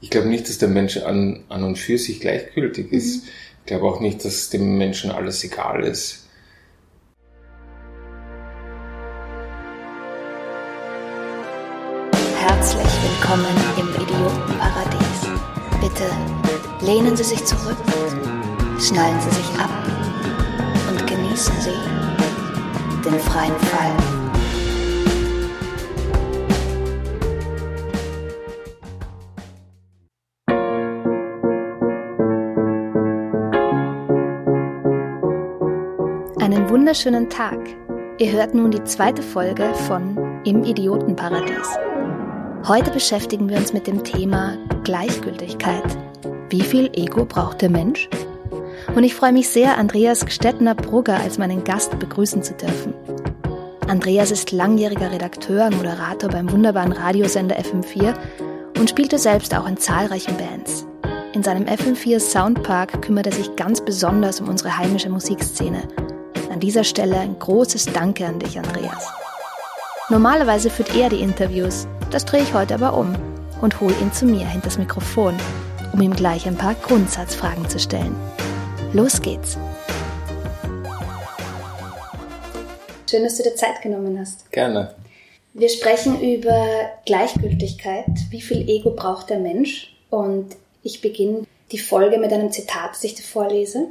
ich glaube nicht, dass der Mensch an, an und für sich gleichgültig ist. Mhm. Ich glaube auch nicht, dass dem Menschen alles egal ist. Herzlich willkommen im Idiotenparadies. Bitte lehnen Sie sich zurück, schnallen Sie sich ab und genießen Sie den freien Fall. Wunderschönen Tag. Ihr hört nun die zweite Folge von Im Idiotenparadies. Heute beschäftigen wir uns mit dem Thema Gleichgültigkeit. Wie viel Ego braucht der Mensch? Und ich freue mich sehr, Andreas Gstettner-Brugger als meinen Gast begrüßen zu dürfen. Andreas ist langjähriger Redakteur und Moderator beim wunderbaren Radiosender FM4 und spielte selbst auch in zahlreichen Bands. In seinem FM4 Soundpark kümmert er sich ganz besonders um unsere heimische Musikszene – an dieser Stelle ein großes Danke an dich, Andreas. Normalerweise führt er die Interviews, das drehe ich heute aber um und hole ihn zu mir hinter das Mikrofon, um ihm gleich ein paar Grundsatzfragen zu stellen. Los geht's! Schön, dass du dir Zeit genommen hast. Gerne. Wir sprechen über Gleichgültigkeit. Wie viel Ego braucht der Mensch? Und ich beginne die Folge mit einem Zitat, das ich dir vorlese.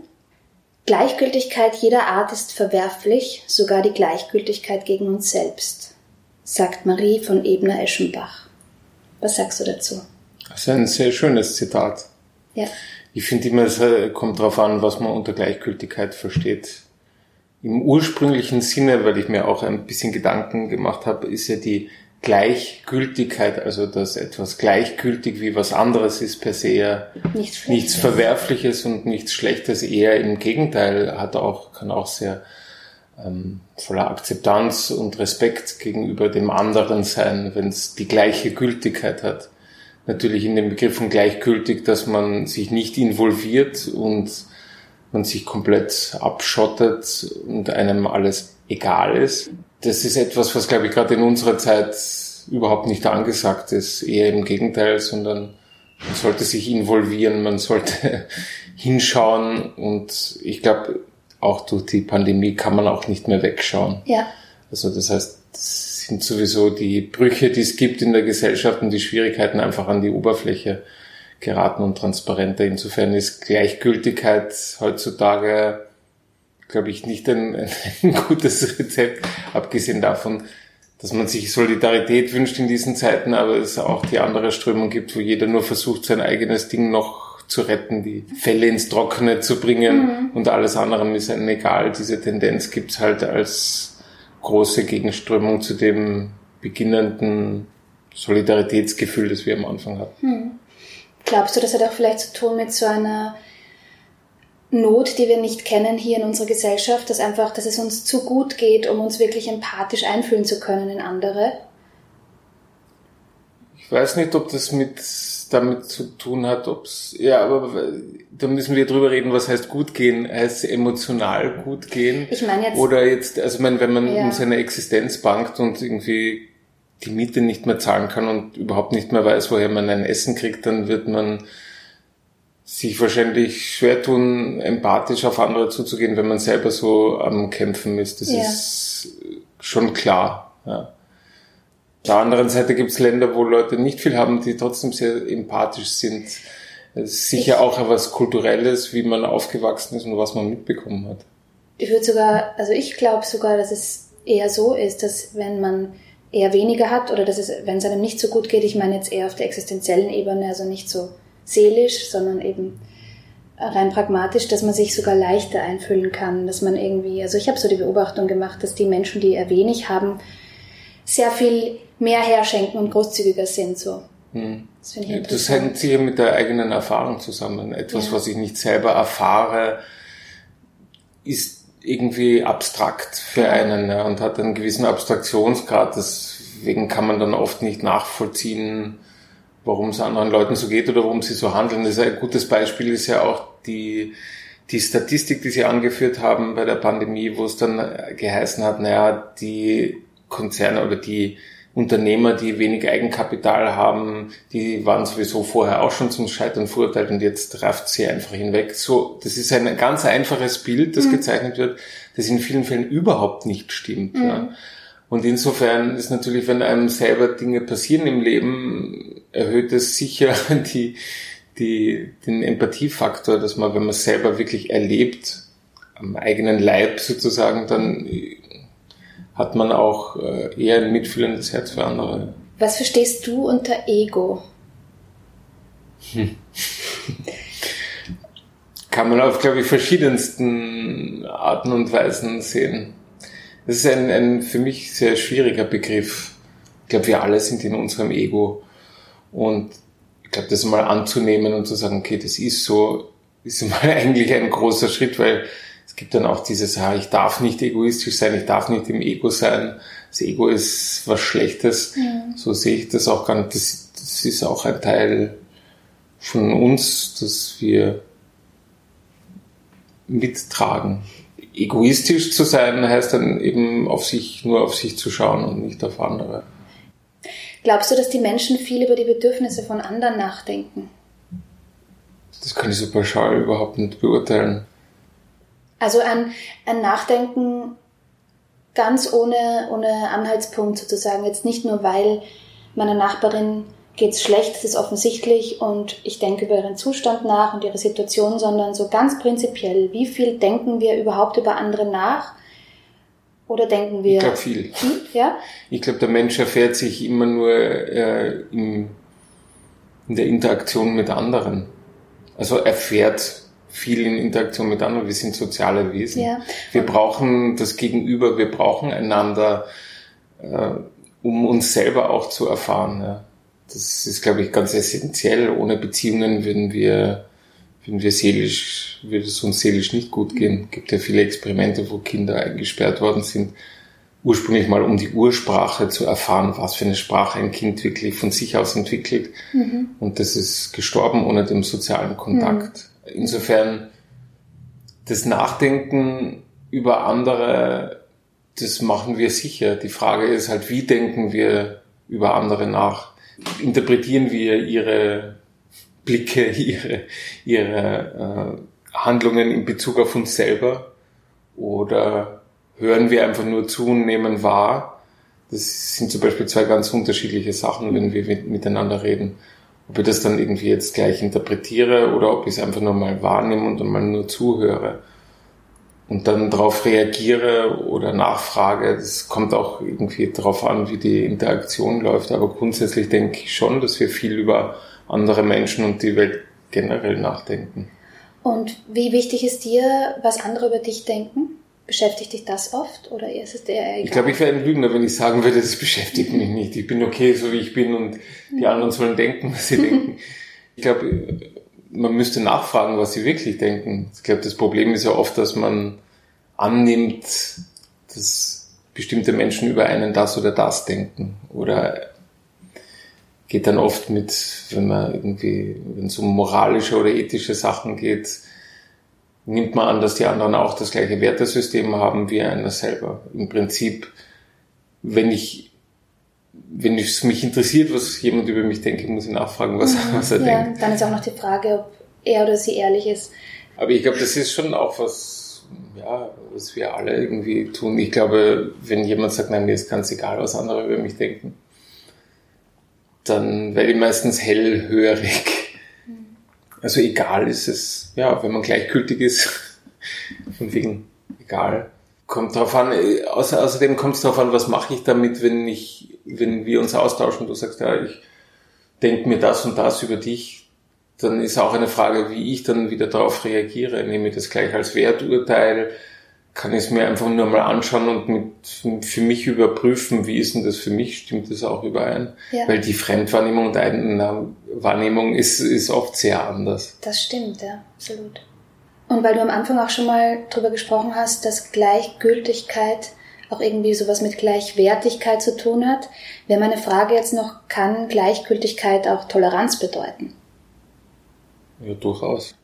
Gleichgültigkeit jeder Art ist verwerflich, sogar die Gleichgültigkeit gegen uns selbst, sagt Marie von Ebner-Eschenbach. Was sagst du dazu? Das ist ein sehr schönes Zitat. Ja. Ich finde immer, es äh, kommt darauf an, was man unter Gleichgültigkeit versteht. Im ursprünglichen Sinne, weil ich mir auch ein bisschen Gedanken gemacht habe, ist ja die Gleichgültigkeit, also dass etwas gleichgültig wie was anderes ist, per se ja nichts, nichts Verwerfliches und nichts Schlechtes, eher im Gegenteil, hat auch, kann auch sehr ähm, voller Akzeptanz und Respekt gegenüber dem anderen sein, wenn es die gleiche Gültigkeit hat. Natürlich in dem Begriff von gleichgültig, dass man sich nicht involviert und man sich komplett abschottet und einem alles egal ist das ist etwas, was, glaube ich, gerade in unserer Zeit überhaupt nicht angesagt ist. Eher im Gegenteil, sondern man sollte sich involvieren, man sollte hinschauen und ich glaube, auch durch die Pandemie kann man auch nicht mehr wegschauen. Ja. Also das heißt, das sind sowieso die Brüche, die es gibt in der Gesellschaft und die Schwierigkeiten einfach an die Oberfläche geraten und transparenter. Insofern ist Gleichgültigkeit heutzutage glaube ich, nicht ein, ein gutes Rezept, abgesehen davon, dass man sich Solidarität wünscht in diesen Zeiten, aber es auch die andere Strömung gibt, wo jeder nur versucht, sein eigenes Ding noch zu retten, die Fälle ins Trockene zu bringen mhm. und alles andere ist einem egal. Diese Tendenz gibt's halt als große Gegenströmung zu dem beginnenden Solidaritätsgefühl, das wir am Anfang hatten. Mhm. Glaubst du, das hat auch vielleicht zu tun mit so einer Not, die wir nicht kennen hier in unserer Gesellschaft, dass einfach, dass es uns zu gut geht, um uns wirklich empathisch einfühlen zu können in andere. Ich weiß nicht, ob das mit damit zu tun hat, ob es ja, aber da müssen wir drüber reden, was heißt gut gehen, heißt emotional gut gehen. Ich meine jetzt oder jetzt, also ich meine, wenn man ja. um seine Existenz bangt und irgendwie die Miete nicht mehr zahlen kann und überhaupt nicht mehr weiß, woher man ein Essen kriegt, dann wird man sich wahrscheinlich schwer tun, empathisch auf andere zuzugehen, wenn man selber so am Kämpfen ist. Das ja. ist schon klar. Ja. Auf der anderen Seite gibt es Länder, wo Leute nicht viel haben, die trotzdem sehr empathisch sind. Es ist sicher ich, auch etwas Kulturelles, wie man aufgewachsen ist und was man mitbekommen hat. Ich würde sogar, also ich glaube sogar, dass es eher so ist, dass wenn man eher weniger hat oder dass es, wenn es einem nicht so gut geht, ich meine jetzt eher auf der existenziellen Ebene, also nicht so seelisch, sondern eben rein pragmatisch, dass man sich sogar leichter einfühlen kann, dass man irgendwie, also ich habe so die Beobachtung gemacht, dass die Menschen, die eher wenig haben, sehr viel mehr herschenken und großzügiger sind so. Hm. Das, das hängt sicher mit der eigenen Erfahrung zusammen. Etwas, ja. was ich nicht selber erfahre, ist irgendwie abstrakt für einen ja, und hat einen gewissen Abstraktionsgrad. Deswegen kann man dann oft nicht nachvollziehen, warum es anderen Leuten so geht oder warum sie so handeln. Das ist ein gutes Beispiel ist ja auch die, die Statistik, die Sie angeführt haben bei der Pandemie, wo es dann geheißen hat, naja, die Konzerne oder die Unternehmer, die wenig Eigenkapital haben, die waren sowieso vorher auch schon zum Scheitern verurteilt und jetzt rafft sie einfach hinweg. So, das ist ein ganz einfaches Bild, das mhm. gezeichnet wird, das in vielen Fällen überhaupt nicht stimmt. Mhm. Ja. Und insofern ist natürlich, wenn einem selber Dinge passieren im Leben, erhöht es sicher die, die, den Empathiefaktor, dass man, wenn man es selber wirklich erlebt, am eigenen Leib sozusagen, dann hat man auch äh, eher ein mitfühlendes Herz für andere. Was verstehst du unter Ego? Hm. Kann man auf, glaube ich, verschiedensten Arten und Weisen sehen. Das ist ein, ein für mich sehr schwieriger Begriff. Ich glaube, wir alle sind in unserem Ego. Und ich glaube, das mal anzunehmen und zu sagen, okay, das ist so, ist mal eigentlich ein großer Schritt, weil es gibt dann auch dieses, ja, ich darf nicht egoistisch sein, ich darf nicht im Ego sein. Das Ego ist was Schlechtes. Ja. So sehe ich das auch gar nicht. Das, das ist auch ein Teil von uns, dass wir mittragen. Egoistisch zu sein heißt dann eben auf sich, nur auf sich zu schauen und nicht auf andere. Glaubst du, dass die Menschen viel über die Bedürfnisse von anderen nachdenken? Das kann ich so pauschal überhaupt nicht beurteilen. Also ein, ein Nachdenken ganz ohne, ohne Anhaltspunkt sozusagen. Jetzt nicht nur, weil meiner Nachbarin geht's schlecht, das ist offensichtlich und ich denke über ihren Zustand nach und ihre Situation, sondern so ganz prinzipiell, wie viel denken wir überhaupt über andere nach? Oder denken wir? Ich glaube viel. Hm? Ja? Ich glaube, der Mensch erfährt sich immer nur äh, in, in der Interaktion mit anderen. Also erfährt viel in Interaktion mit anderen. Wir sind soziale Wesen. Ja. Wir brauchen das Gegenüber, wir brauchen einander, äh, um uns selber auch zu erfahren. Ja. Das ist, glaube ich, ganz essentiell. Ohne Beziehungen würden wir, würden wir seelisch, würde es uns seelisch nicht gut gehen. Es gibt ja viele Experimente, wo Kinder eingesperrt worden sind, ursprünglich mal um die Ursprache zu erfahren, was für eine Sprache ein Kind wirklich von sich aus entwickelt. Mhm. Und das ist gestorben ohne den sozialen Kontakt. Mhm. Insofern das Nachdenken über andere, das machen wir sicher. Die Frage ist halt, wie denken wir über andere nach? Interpretieren wir ihre Blicke, ihre, ihre äh, Handlungen in Bezug auf uns selber? Oder hören wir einfach nur zu und nehmen wahr? Das sind zum Beispiel zwei ganz unterschiedliche Sachen, wenn wir miteinander reden ob ich das dann irgendwie jetzt gleich interpretiere oder ob ich es einfach nur mal wahrnehme und dann mal nur zuhöre und dann darauf reagiere oder nachfrage. Das kommt auch irgendwie darauf an, wie die Interaktion läuft. Aber grundsätzlich denke ich schon, dass wir viel über andere Menschen und die Welt generell nachdenken. Und wie wichtig ist dir, was andere über dich denken? Beschäftigt dich das oft oder ist es der egal? Ich glaube, ich wäre ein Lügner, wenn ich sagen würde, das beschäftigt mich nicht. Ich bin okay, so wie ich bin und die mhm. anderen sollen denken, was sie denken. Ich glaube, man müsste nachfragen, was sie wirklich denken. Ich glaube, das Problem ist ja oft, dass man annimmt, dass bestimmte Menschen über einen das oder das denken. Oder geht dann oft mit, wenn man irgendwie, wenn es um moralische oder ethische Sachen geht, nimmt man an, dass die anderen auch das gleiche Wertesystem haben wie einer selber. Im Prinzip, wenn ich wenn es mich interessiert, was jemand über mich denkt, muss ich nachfragen, was, mhm, was er ja, denkt. Dann ist auch noch die Frage, ob er oder sie ehrlich ist. Aber ich glaube, das ist schon auch was, ja, was wir alle irgendwie tun. Ich glaube, wenn jemand sagt, nein, mir ist ganz egal, was andere über mich denken, dann werde ich meistens hellhörig also egal ist es, ja, wenn man gleichgültig ist, von wegen egal. Kommt drauf an, außer, außerdem kommt es darauf an, was mache ich damit, wenn ich, wenn wir uns austauschen, du sagst, ja, ich denke mir das und das über dich, dann ist auch eine Frage, wie ich dann wieder darauf reagiere. Nehme ich das gleich als Werturteil? Kann ich es mir einfach nur mal anschauen und mit, für mich überprüfen, wie ist denn das für mich, stimmt das auch überein? Ja. Weil die Fremdwahrnehmung und Eigenwahrnehmung ist, ist oft sehr anders. Das stimmt, ja, absolut. Und weil du am Anfang auch schon mal drüber gesprochen hast, dass Gleichgültigkeit auch irgendwie sowas mit Gleichwertigkeit zu tun hat, wäre meine Frage jetzt noch, kann Gleichgültigkeit auch Toleranz bedeuten? Ja, durchaus.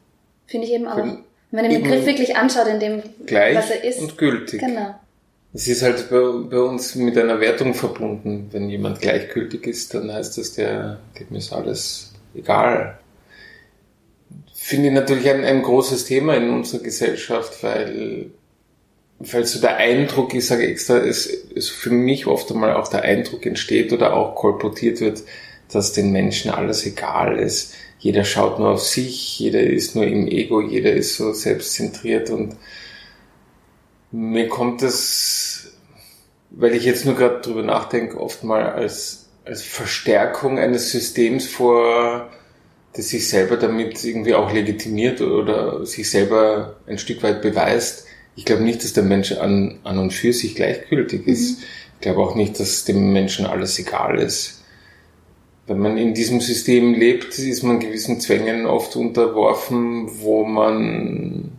Finde ich eben auch. Wenn man den Begriff wirklich anschaut, in dem, gleich was er ist. und gültig. Genau. Es ist halt bei, bei, uns mit einer Wertung verbunden. Wenn jemand gleichgültig ist, dann heißt das, der, dem ist alles egal. Finde ich natürlich ein, ein großes Thema in unserer Gesellschaft, weil, weil so der Eindruck, ich sage extra, es, es für mich oft einmal auch der Eindruck entsteht oder auch kolportiert wird, dass den Menschen alles egal ist. Jeder schaut nur auf sich, jeder ist nur im Ego, jeder ist so selbstzentriert und mir kommt es, weil ich jetzt nur gerade drüber nachdenke, oft mal als, als Verstärkung eines Systems vor, das sich selber damit irgendwie auch legitimiert oder sich selber ein Stück weit beweist. Ich glaube nicht, dass der Mensch an, an und für sich gleichgültig ist. Mhm. Ich glaube auch nicht, dass dem Menschen alles egal ist. Wenn man in diesem System lebt, ist man gewissen Zwängen oft unterworfen, wo man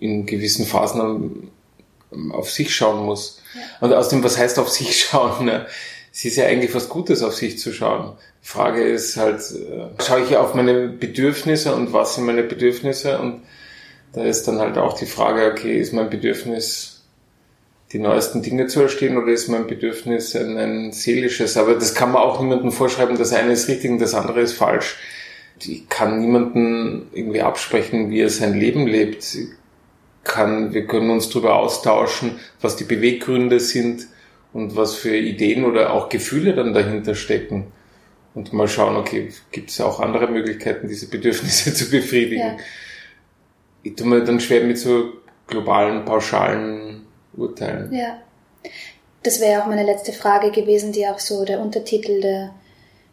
in gewissen Phasen auf sich schauen muss. Ja. Und außerdem, was heißt auf sich schauen? Ne? Es ist ja eigentlich was Gutes, auf sich zu schauen. Die Frage ist halt, äh, schaue ich auf meine Bedürfnisse und was sind meine Bedürfnisse? Und da ist dann halt auch die Frage, okay, ist mein Bedürfnis die neuesten Dinge zu erstehen oder ist mein Bedürfnis ein, ein seelisches? Aber das kann man auch niemandem vorschreiben, das eine ist richtig und das andere ist falsch. Ich kann niemanden irgendwie absprechen, wie er sein Leben lebt kann, wir können uns darüber austauschen, was die Beweggründe sind und was für Ideen oder auch Gefühle dann dahinter stecken. Und mal schauen, okay, gibt es auch andere Möglichkeiten, diese Bedürfnisse zu befriedigen. Ja. Ich tue mir dann schwer mit so globalen, pauschalen Urteilen. Ja. Das wäre auch meine letzte Frage gewesen, die auch so der Untertitel der,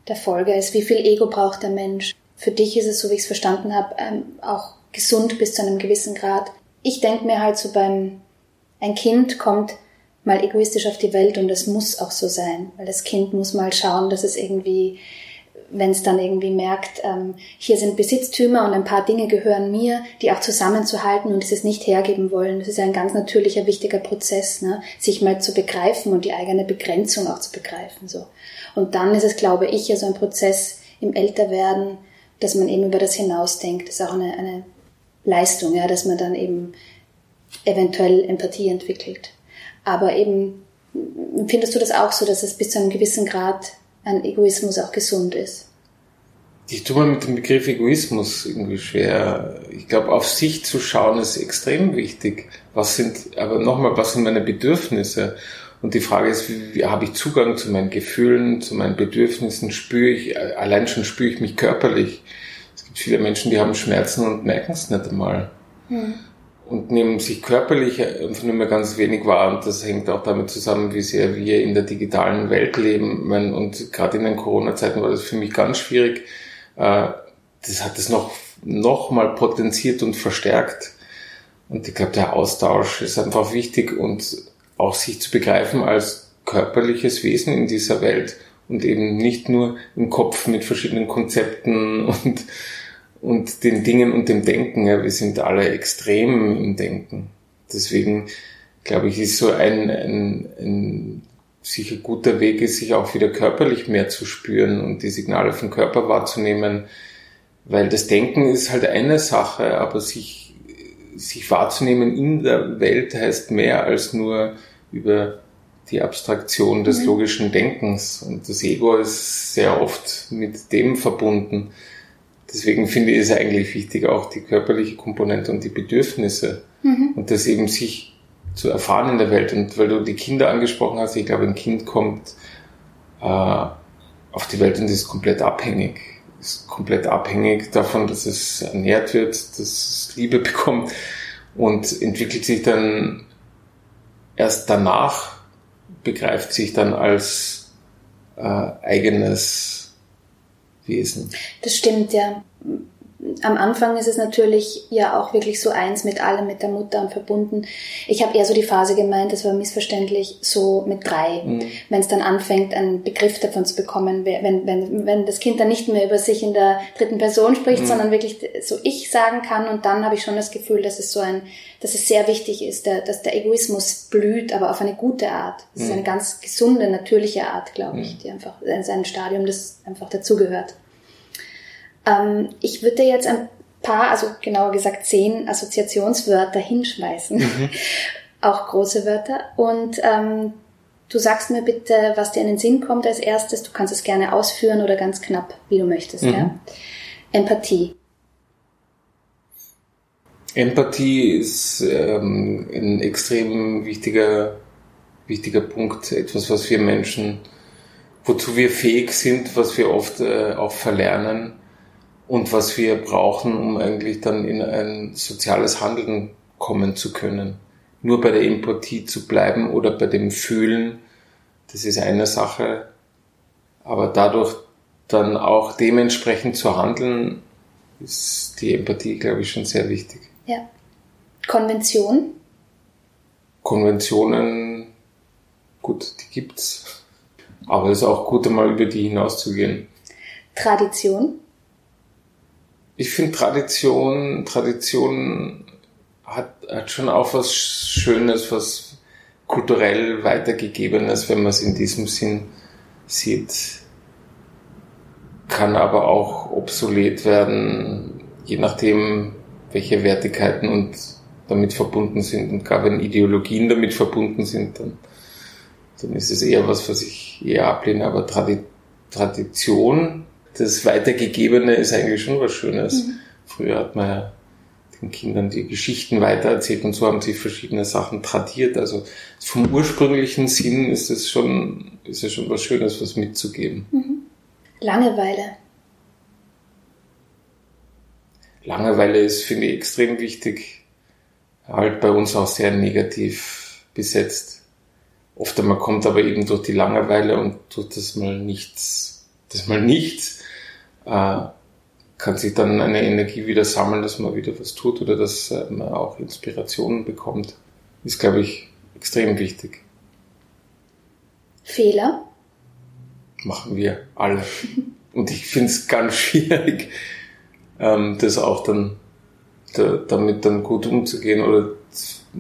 der Folge ist. Wie viel Ego braucht der Mensch? Für dich ist es, so wie ich es verstanden habe, ähm, auch gesund bis zu einem gewissen Grad ich denke mir halt so beim, ein Kind kommt mal egoistisch auf die Welt und das muss auch so sein, weil das Kind muss mal schauen, dass es irgendwie, wenn es dann irgendwie merkt, ähm, hier sind Besitztümer und ein paar Dinge gehören mir, die auch zusammenzuhalten und dieses nicht hergeben wollen. Das ist ja ein ganz natürlicher, wichtiger Prozess, ne? sich mal zu begreifen und die eigene Begrenzung auch zu begreifen. So. Und dann ist es, glaube ich, ja so ein Prozess im Älterwerden, dass man eben über das hinausdenkt. Das ist auch eine, eine Leistung, ja, dass man dann eben eventuell Empathie entwickelt. Aber eben, findest du das auch so, dass es bis zu einem gewissen Grad an Egoismus auch gesund ist? Ich tue mir mit dem Begriff Egoismus irgendwie schwer. Ich glaube, auf sich zu schauen ist extrem wichtig. Was sind, aber nochmal, was sind meine Bedürfnisse? Und die Frage ist, wie, wie habe ich Zugang zu meinen Gefühlen, zu meinen Bedürfnissen? Spüre ich, allein schon spüre ich mich körperlich? gibt viele Menschen, die haben Schmerzen und merken es nicht einmal. Mhm. Und nehmen sich körperlich einfach nur mehr ganz wenig wahr. Und das hängt auch damit zusammen, wie sehr wir in der digitalen Welt leben. Und gerade in den Corona-Zeiten war das für mich ganz schwierig. Äh, das hat es noch, noch mal potenziert und verstärkt. Und ich glaube, der Austausch ist einfach wichtig und auch sich zu begreifen als körperliches Wesen in dieser Welt und eben nicht nur im Kopf mit verschiedenen Konzepten und und den Dingen und dem Denken. Ja, wir sind alle extrem im Denken. Deswegen glaube ich, ist so ein, ein, ein sicher guter Weg ist, sich auch wieder körperlich mehr zu spüren und die Signale vom Körper wahrzunehmen, weil das Denken ist halt eine Sache, aber sich, sich wahrzunehmen in der Welt heißt mehr als nur über die Abstraktion des mhm. logischen Denkens und das Ego ist sehr oft mit dem verbunden. Deswegen finde ich es eigentlich wichtig, auch die körperliche Komponente und die Bedürfnisse mhm. und das eben sich zu erfahren in der Welt. Und weil du die Kinder angesprochen hast, ich glaube, ein Kind kommt äh, auf die Welt und ist komplett abhängig. Ist komplett abhängig davon, dass es ernährt wird, dass es Liebe bekommt und entwickelt sich dann erst danach, begreift sich dann als äh, eigenes Wesen. Das stimmt, ja. Am Anfang ist es natürlich ja auch wirklich so eins mit allem, mit der Mutter verbunden. Ich habe eher so die Phase gemeint, das war missverständlich, so mit drei. Mhm. Wenn es dann anfängt, einen Begriff davon zu bekommen, wenn, wenn, wenn das Kind dann nicht mehr über sich in der dritten Person spricht, mhm. sondern wirklich so ich sagen kann und dann habe ich schon das Gefühl, dass es so ein, dass es sehr wichtig ist, der, dass der Egoismus blüht, aber auf eine gute Art. Das mhm. ist eine ganz gesunde, natürliche Art, glaube ich, mhm. die einfach, in seinem Stadium, das einfach dazugehört. Ähm, ich würde jetzt ein paar, also genauer gesagt zehn Assoziationswörter hinschmeißen. Mhm. Auch große Wörter. Und ähm, du sagst mir bitte, was dir in den Sinn kommt als erstes. Du kannst es gerne ausführen oder ganz knapp, wie du möchtest. Mhm. Ja? Empathie. Empathie ist ähm, ein extrem wichtiger, wichtiger Punkt, etwas, was wir Menschen, wozu wir fähig sind, was wir oft äh, auch verlernen und was wir brauchen, um eigentlich dann in ein soziales Handeln kommen zu können. Nur bei der Empathie zu bleiben oder bei dem Fühlen, das ist eine Sache, aber dadurch dann auch dementsprechend zu handeln, ist die Empathie, glaube ich, schon sehr wichtig. Ja. Konvention? Konventionen, gut, die gibt's. Aber es ist auch gut, einmal über die hinauszugehen. Tradition? Ich finde Tradition, Tradition hat, hat schon auch was Schönes, was kulturell weitergegebenes, wenn man es in diesem Sinn sieht. Kann aber auch obsolet werden, je nachdem, welche Wertigkeiten und damit verbunden sind. Und gar wenn Ideologien damit verbunden sind, dann, dann ist es eher was, was ich eher ablehne. Aber Tradi Tradition, das Weitergegebene ist eigentlich schon was Schönes. Mhm. Früher hat man ja den Kindern die Geschichten weitererzählt und so haben sie verschiedene Sachen tradiert. Also vom ursprünglichen Sinn ist es schon, ist es schon was Schönes, was mitzugeben. Mhm. Langeweile. Langeweile ist, finde ich, extrem wichtig. Halt bei uns auch sehr negativ besetzt. Oft einmal kommt aber eben durch die Langeweile und durch das mal nichts, das mal nichts, kann sich dann eine Energie wieder sammeln, dass man wieder was tut oder dass äh, man auch Inspirationen bekommt. Ist, glaube ich, extrem wichtig. Fehler? Machen wir alle. und ich finde es ganz schwierig, ähm, das auch dann da, damit dann gut umzugehen oder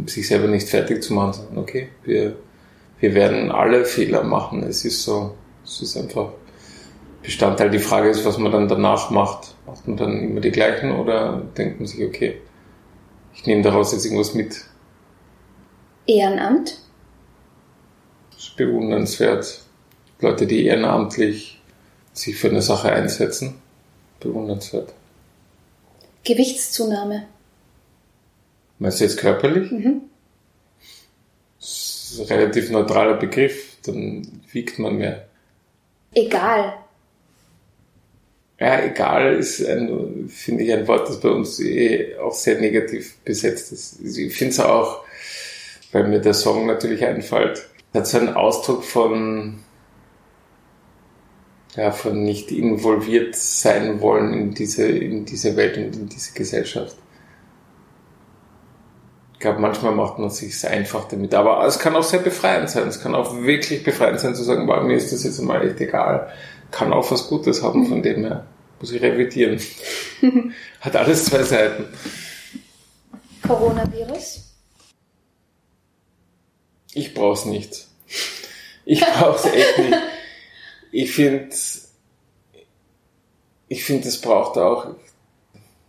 sich selber nicht fertig zu machen, sondern okay, wir, wir werden alle Fehler machen. Es ist so, es ist einfach Bestandteil. Die Frage ist, was man dann danach macht. Macht man dann immer die gleichen oder denkt man sich, okay, ich nehme daraus jetzt irgendwas mit? Ehrenamt? Das ist bewundernswert. Leute, die ehrenamtlich sich für eine Sache einsetzen, bewundernswert. Gewichtszunahme. Meinst du jetzt körperlich? Mhm. Das ist ein relativ neutraler Begriff, dann wiegt man mehr. Egal. Ja, egal ist, ein, finde ich, ein Wort, das bei uns eh auch sehr negativ besetzt ist. Ich finde es auch, weil mir der Song natürlich einfällt, hat so einen Ausdruck von ja, von nicht involviert sein wollen in diese, in diese Welt und in diese Gesellschaft. Ich glaube, manchmal macht man sich einfach damit. Aber es kann auch sehr befreiend sein. Es kann auch wirklich befreiend sein zu sagen, wow, mir ist das jetzt mal echt egal. Kann auch was Gutes haben von dem her. Muss ich revidieren. Hat alles zwei Seiten. Coronavirus? Ich brauch's nicht. Ich brauch's echt nicht ich finde, ich finde, es braucht auch,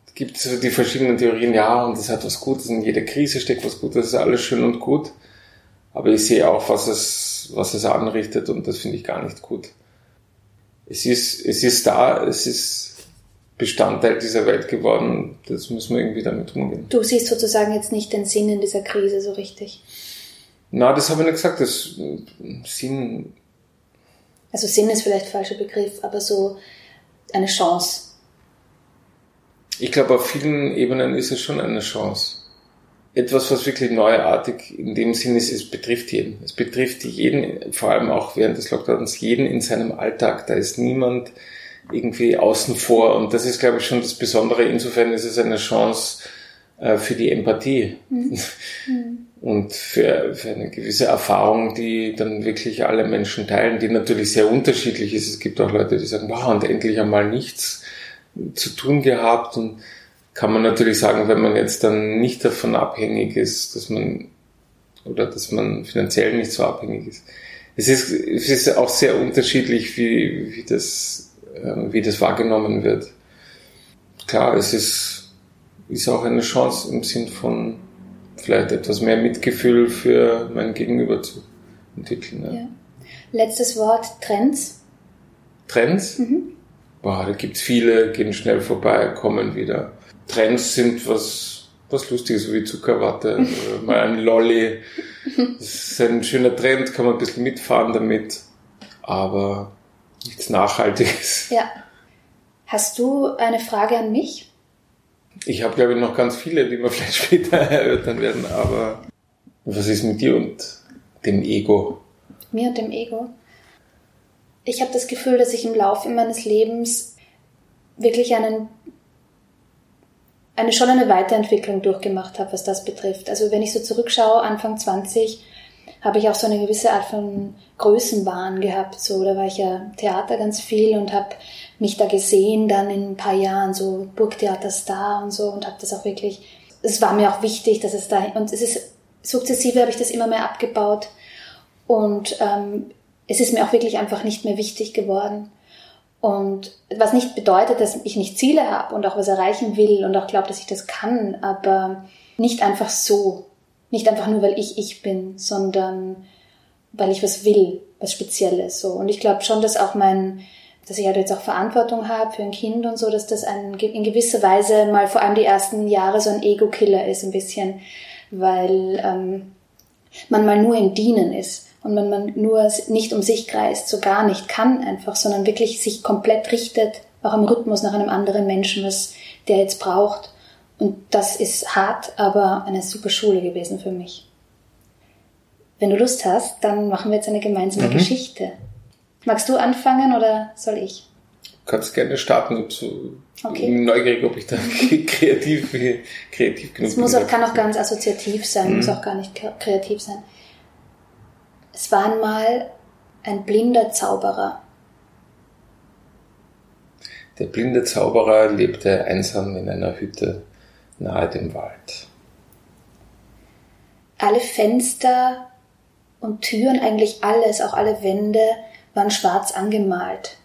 es gibt so die verschiedenen Theorien, ja, und es hat was Gutes, in jeder Krise steckt was Gutes, das ist alles schön und gut. Aber ich sehe auch, was es, was es anrichtet und das finde ich gar nicht gut. Es ist, es ist da, es ist Bestandteil dieser Welt geworden. Das müssen wir irgendwie damit umgehen. Du siehst sozusagen jetzt nicht den Sinn in dieser Krise so richtig. Na, das habe ich nicht gesagt. Das Sinn also Sinn ist vielleicht falscher Begriff, aber so eine Chance. Ich glaube, auf vielen Ebenen ist es schon eine Chance. Etwas, was wirklich neuartig in dem Sinn ist, es betrifft jeden. Es betrifft jeden, vor allem auch während des Lockdowns, jeden in seinem Alltag. Da ist niemand irgendwie außen vor. Und das ist, glaube ich, schon das Besondere. Insofern ist es eine Chance äh, für die Empathie. Mhm. mhm und für, für eine gewisse Erfahrung, die dann wirklich alle Menschen teilen, die natürlich sehr unterschiedlich ist. Es gibt auch Leute, die sagen, wow, und endlich einmal nichts zu tun gehabt und kann man natürlich sagen, wenn man jetzt dann nicht davon abhängig ist, dass man oder dass man finanziell nicht so abhängig ist. Es ist, es ist auch sehr unterschiedlich, wie, wie, das, äh, wie das wahrgenommen wird. Klar, es ist, ist auch eine Chance im Sinn von vielleicht etwas mehr Mitgefühl für mein Gegenüber zu entwickeln. Ja. Ja. Letztes Wort, Trends. Trends? Mhm. Boah, da gibt's viele, gehen schnell vorbei, kommen wieder. Trends sind was, was Lustiges, wie Zuckerwatte, mal ein Lolly. Das ist ein schöner Trend, kann man ein bisschen mitfahren damit, aber nichts Nachhaltiges. Ja. Hast du eine Frage an mich? Ich habe, glaube ich, noch ganz viele, die wir vielleicht später erörtern werden, aber was ist mit dir und dem Ego? Mir und dem Ego. Ich habe das Gefühl, dass ich im Laufe meines Lebens wirklich einen, eine schon eine Weiterentwicklung durchgemacht habe, was das betrifft. Also wenn ich so zurückschaue, Anfang 20, habe ich auch so eine gewisse Art von Größenwahn gehabt. So, da war ich ja Theater ganz viel und habe mich da gesehen, dann in ein paar Jahren so Burgtheaterstar und so und habe das auch wirklich. Es war mir auch wichtig, dass es da und es ist sukzessive habe ich das immer mehr abgebaut und ähm, es ist mir auch wirklich einfach nicht mehr wichtig geworden. Und was nicht bedeutet, dass ich nicht Ziele habe und auch was erreichen will und auch glaube, dass ich das kann, aber nicht einfach so. Nicht einfach nur, weil ich ich bin, sondern weil ich was will, was Spezielles. So. Und ich glaube schon, dass auch mein, dass ich halt jetzt auch Verantwortung habe für ein Kind und so, dass das ein, in gewisser Weise mal vor allem die ersten Jahre so ein Ego-Killer ist, ein bisschen, weil ähm, man mal nur im Dienen ist und wenn man nur nicht um sich kreist, so gar nicht kann einfach, sondern wirklich sich komplett richtet, auch im Rhythmus nach einem anderen Menschen, was der jetzt braucht. Und das ist hart, aber eine super Schule gewesen für mich. Wenn du Lust hast, dann machen wir jetzt eine gemeinsame mhm. Geschichte. Magst du anfangen oder soll ich? Du kannst gerne starten, ob so okay. neugierig, ob ich da kreativ, kreativ genug bin. Es muss auch, kann auch ganz assoziativ sein, mhm. muss auch gar nicht kreativ sein. Es war einmal ein blinder Zauberer. Der blinde Zauberer lebte einsam in einer Hütte nahe dem Wald. Alle Fenster und Türen, eigentlich alles, auch alle Wände, waren schwarz angemalt.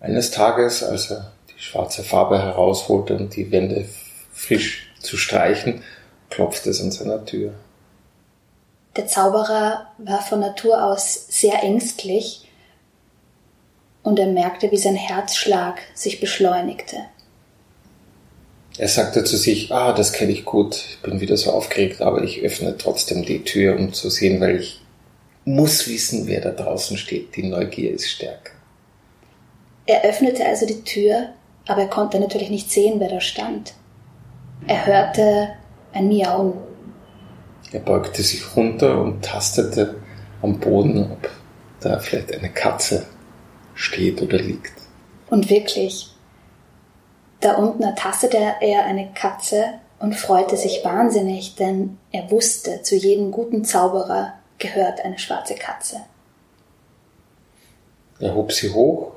Eines Tages, als er die schwarze Farbe herausholte und die Wände frisch zu streichen, klopfte es an seiner Tür. Der Zauberer war von Natur aus sehr ängstlich und er merkte, wie sein Herzschlag sich beschleunigte. Er sagte zu sich, ah, das kenne ich gut, ich bin wieder so aufgeregt, aber ich öffne trotzdem die Tür, um zu sehen, weil ich muss wissen, wer da draußen steht. Die Neugier ist stärker. Er öffnete also die Tür, aber er konnte natürlich nicht sehen, wer da stand. Er hörte ein Miauen er beugte sich runter und tastete am Boden, ob da vielleicht eine Katze steht oder liegt. Und wirklich, da unten ertastete er eine Katze und freute sich wahnsinnig, denn er wusste, zu jedem guten Zauberer gehört eine schwarze Katze. Er hob sie hoch,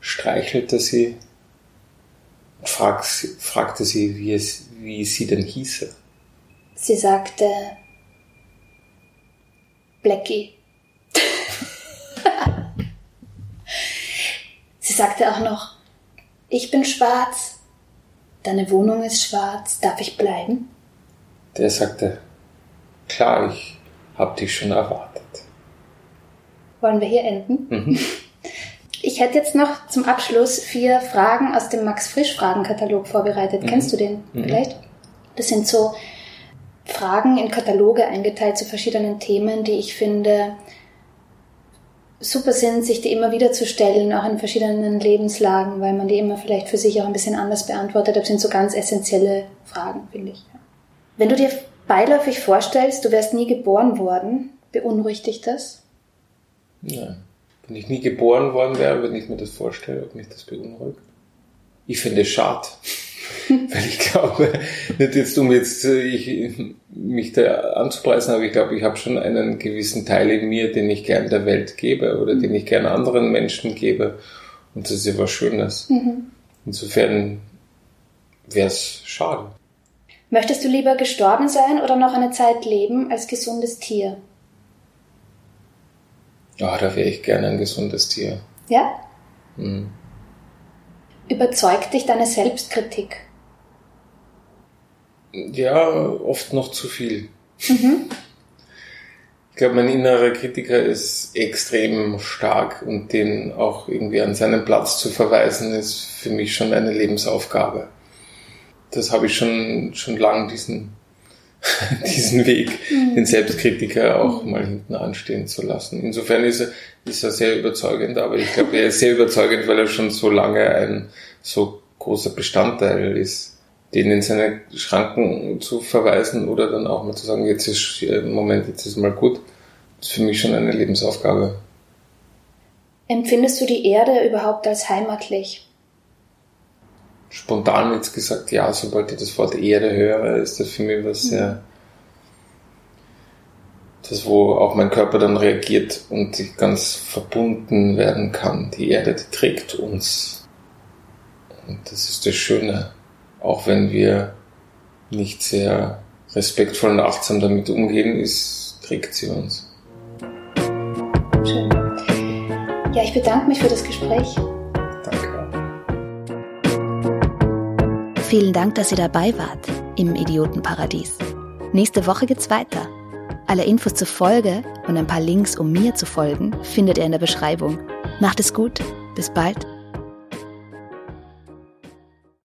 streichelte sie und fragte sie, wie, es, wie sie denn hieße. Sie sagte, Blackie. Sie sagte auch noch, ich bin schwarz, deine Wohnung ist schwarz, darf ich bleiben? Der sagte, klar, ich hab dich schon erwartet. Wollen wir hier enden? Mhm. Ich hätte jetzt noch zum Abschluss vier Fragen aus dem Max Frisch Fragenkatalog vorbereitet. Mhm. Kennst du den mhm. vielleicht? Das sind so Fragen in Kataloge eingeteilt zu verschiedenen Themen, die ich finde super sind, sich die immer wieder zu stellen, auch in verschiedenen Lebenslagen, weil man die immer vielleicht für sich auch ein bisschen anders beantwortet. Das sind so ganz essentielle Fragen, finde ich. Wenn du dir beiläufig vorstellst, du wärst nie geboren worden, beunruhigt dich das? Ja. Wenn ich nie geboren worden wäre, wenn ich mir das vorstelle, ob mich das beunruhigt. Ich finde es schade. Weil ich glaube, nicht jetzt um jetzt äh, ich, mich da anzupreisen, aber ich glaube, ich habe schon einen gewissen Teil in mir, den ich gern der Welt gebe oder den ich gern anderen Menschen gebe. Und das ist ja was Schönes. Mhm. Insofern wäre es schade. Möchtest du lieber gestorben sein oder noch eine Zeit leben als gesundes Tier? Ja, da wäre ich gerne ein gesundes Tier. Ja? Mhm. Überzeugt dich deine Selbstkritik? Ja, oft noch zu viel. Mhm. Ich glaube, mein innerer Kritiker ist extrem stark und den auch irgendwie an seinen Platz zu verweisen, ist für mich schon eine Lebensaufgabe. Das habe ich schon, schon lang diesen, diesen Weg, mhm. den Selbstkritiker auch mal hinten anstehen zu lassen. Insofern ist er, ist er sehr überzeugend, aber ich glaube, er ist sehr überzeugend, weil er schon so lange ein so großer Bestandteil ist, den in seine Schranken zu verweisen oder dann auch mal zu sagen, jetzt ist äh, Moment, jetzt ist mal gut. Das ist für mich schon eine Lebensaufgabe. Empfindest du die Erde überhaupt als heimatlich? Spontan jetzt gesagt, ja, sobald ich das Wort Erde höre, ist das für mich was sehr, mhm. das, wo auch mein Körper dann reagiert und ich ganz verbunden werden kann. Die Erde, die trägt uns. Und das ist das Schöne auch wenn wir nicht sehr respektvoll und achtsam damit umgehen, ist, trägt sie uns. Schön. Ja, ich bedanke mich für das Gespräch. Vielen Dank, dass ihr dabei wart im Idiotenparadies. Nächste Woche geht's weiter. Alle Infos zur Folge und ein paar Links, um mir zu folgen, findet ihr in der Beschreibung. Macht es gut, bis bald